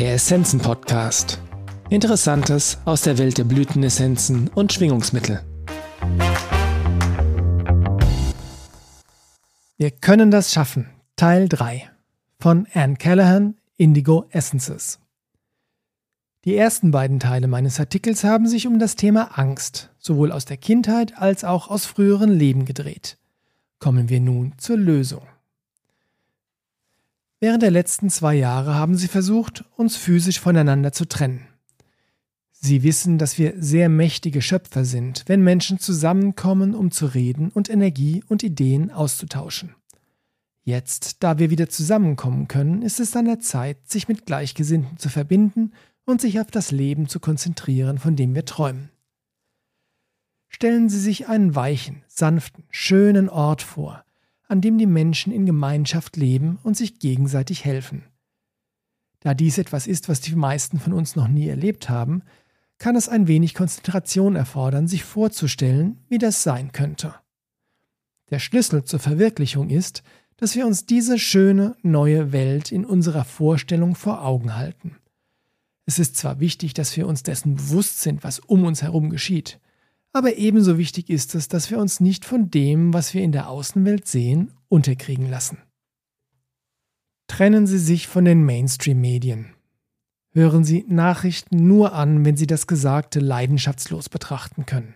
Der Essenzen Podcast. Interessantes aus der Welt der Blütenessenzen und Schwingungsmittel. Wir können das schaffen. Teil 3 von Anne Callahan, Indigo Essences. Die ersten beiden Teile meines Artikels haben sich um das Thema Angst, sowohl aus der Kindheit als auch aus früheren Leben gedreht. Kommen wir nun zur Lösung. Während der letzten zwei Jahre haben sie versucht, uns physisch voneinander zu trennen. Sie wissen, dass wir sehr mächtige Schöpfer sind, wenn Menschen zusammenkommen, um zu reden und Energie und Ideen auszutauschen. Jetzt, da wir wieder zusammenkommen können, ist es an der Zeit, sich mit Gleichgesinnten zu verbinden und sich auf das Leben zu konzentrieren, von dem wir träumen. Stellen Sie sich einen weichen, sanften, schönen Ort vor, an dem die Menschen in Gemeinschaft leben und sich gegenseitig helfen. Da dies etwas ist, was die meisten von uns noch nie erlebt haben, kann es ein wenig Konzentration erfordern, sich vorzustellen, wie das sein könnte. Der Schlüssel zur Verwirklichung ist, dass wir uns diese schöne neue Welt in unserer Vorstellung vor Augen halten. Es ist zwar wichtig, dass wir uns dessen bewusst sind, was um uns herum geschieht, aber ebenso wichtig ist es, dass wir uns nicht von dem, was wir in der Außenwelt sehen, unterkriegen lassen. Trennen Sie sich von den Mainstream-Medien. Hören Sie Nachrichten nur an, wenn Sie das Gesagte leidenschaftslos betrachten können.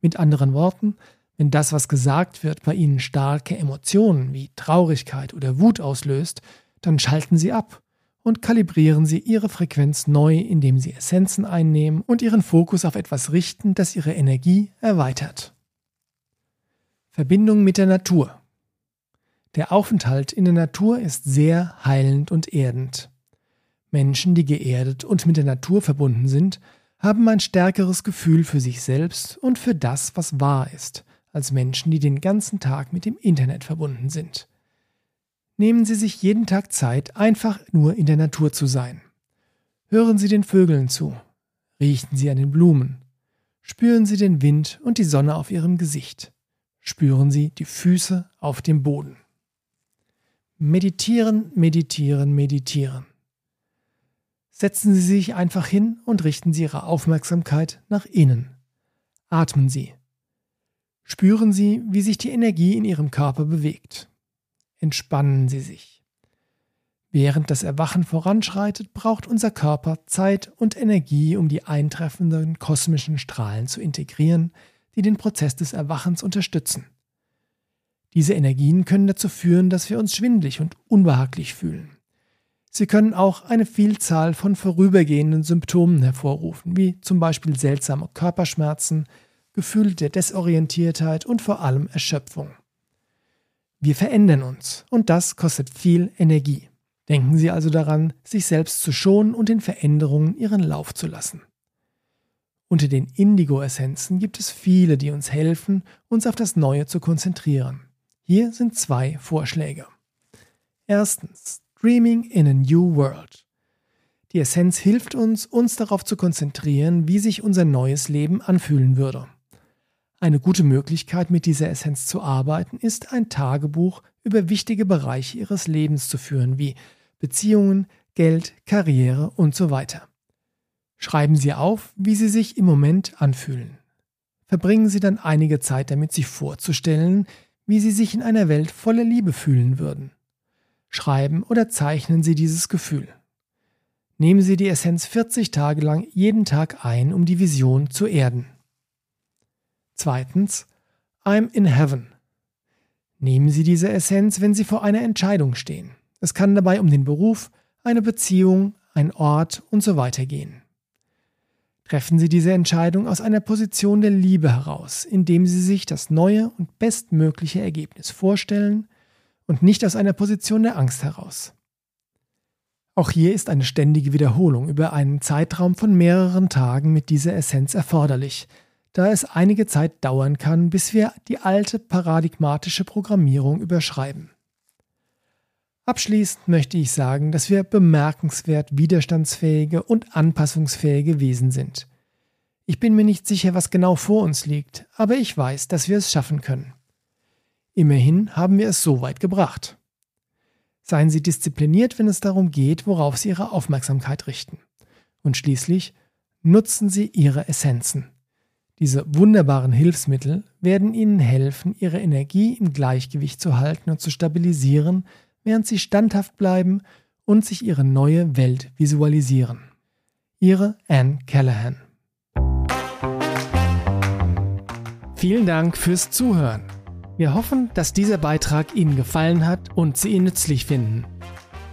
Mit anderen Worten, wenn das, was gesagt wird, bei Ihnen starke Emotionen wie Traurigkeit oder Wut auslöst, dann schalten Sie ab und kalibrieren Sie Ihre Frequenz neu, indem Sie Essenzen einnehmen und Ihren Fokus auf etwas richten, das Ihre Energie erweitert. Verbindung mit der Natur. Der Aufenthalt in der Natur ist sehr heilend und erdend. Menschen, die geerdet und mit der Natur verbunden sind, haben ein stärkeres Gefühl für sich selbst und für das, was wahr ist, als Menschen, die den ganzen Tag mit dem Internet verbunden sind. Nehmen Sie sich jeden Tag Zeit, einfach nur in der Natur zu sein. Hören Sie den Vögeln zu, riechen Sie an den Blumen, spüren Sie den Wind und die Sonne auf Ihrem Gesicht, spüren Sie die Füße auf dem Boden. Meditieren, meditieren, meditieren. Setzen Sie sich einfach hin und richten Sie Ihre Aufmerksamkeit nach innen. Atmen Sie. Spüren Sie, wie sich die Energie in Ihrem Körper bewegt entspannen Sie sich. Während das Erwachen voranschreitet, braucht unser Körper Zeit und Energie, um die eintreffenden kosmischen Strahlen zu integrieren, die den Prozess des Erwachens unterstützen. Diese Energien können dazu führen, dass wir uns schwindlig und unbehaglich fühlen. Sie können auch eine Vielzahl von vorübergehenden Symptomen hervorrufen, wie zum Beispiel seltsame Körperschmerzen, Gefühle der Desorientiertheit und vor allem Erschöpfung. Wir verändern uns und das kostet viel Energie. Denken Sie also daran, sich selbst zu schonen und den Veränderungen ihren Lauf zu lassen. Unter den Indigo-Essenzen gibt es viele, die uns helfen, uns auf das Neue zu konzentrieren. Hier sind zwei Vorschläge. Erstens, Dreaming in a New World. Die Essenz hilft uns, uns darauf zu konzentrieren, wie sich unser neues Leben anfühlen würde. Eine gute Möglichkeit, mit dieser Essenz zu arbeiten, ist ein Tagebuch über wichtige Bereiche Ihres Lebens zu führen, wie Beziehungen, Geld, Karriere und so weiter. Schreiben Sie auf, wie Sie sich im Moment anfühlen. Verbringen Sie dann einige Zeit damit, sich vorzustellen, wie Sie sich in einer Welt voller Liebe fühlen würden. Schreiben oder zeichnen Sie dieses Gefühl. Nehmen Sie die Essenz 40 Tage lang jeden Tag ein, um die Vision zu erden. Zweitens, I'm in heaven. Nehmen Sie diese Essenz, wenn Sie vor einer Entscheidung stehen. Es kann dabei um den Beruf, eine Beziehung, ein Ort und so weiter gehen. Treffen Sie diese Entscheidung aus einer Position der Liebe heraus, indem Sie sich das neue und bestmögliche Ergebnis vorstellen und nicht aus einer Position der Angst heraus. Auch hier ist eine ständige Wiederholung über einen Zeitraum von mehreren Tagen mit dieser Essenz erforderlich, da es einige Zeit dauern kann, bis wir die alte paradigmatische Programmierung überschreiben. Abschließend möchte ich sagen, dass wir bemerkenswert widerstandsfähige und anpassungsfähige Wesen sind. Ich bin mir nicht sicher, was genau vor uns liegt, aber ich weiß, dass wir es schaffen können. Immerhin haben wir es so weit gebracht. Seien Sie diszipliniert, wenn es darum geht, worauf Sie Ihre Aufmerksamkeit richten. Und schließlich nutzen Sie Ihre Essenzen. Diese wunderbaren Hilfsmittel werden Ihnen helfen, Ihre Energie im Gleichgewicht zu halten und zu stabilisieren, während Sie standhaft bleiben und sich Ihre neue Welt visualisieren. Ihre Anne Callahan. Vielen Dank fürs Zuhören. Wir hoffen, dass dieser Beitrag Ihnen gefallen hat und Sie ihn nützlich finden.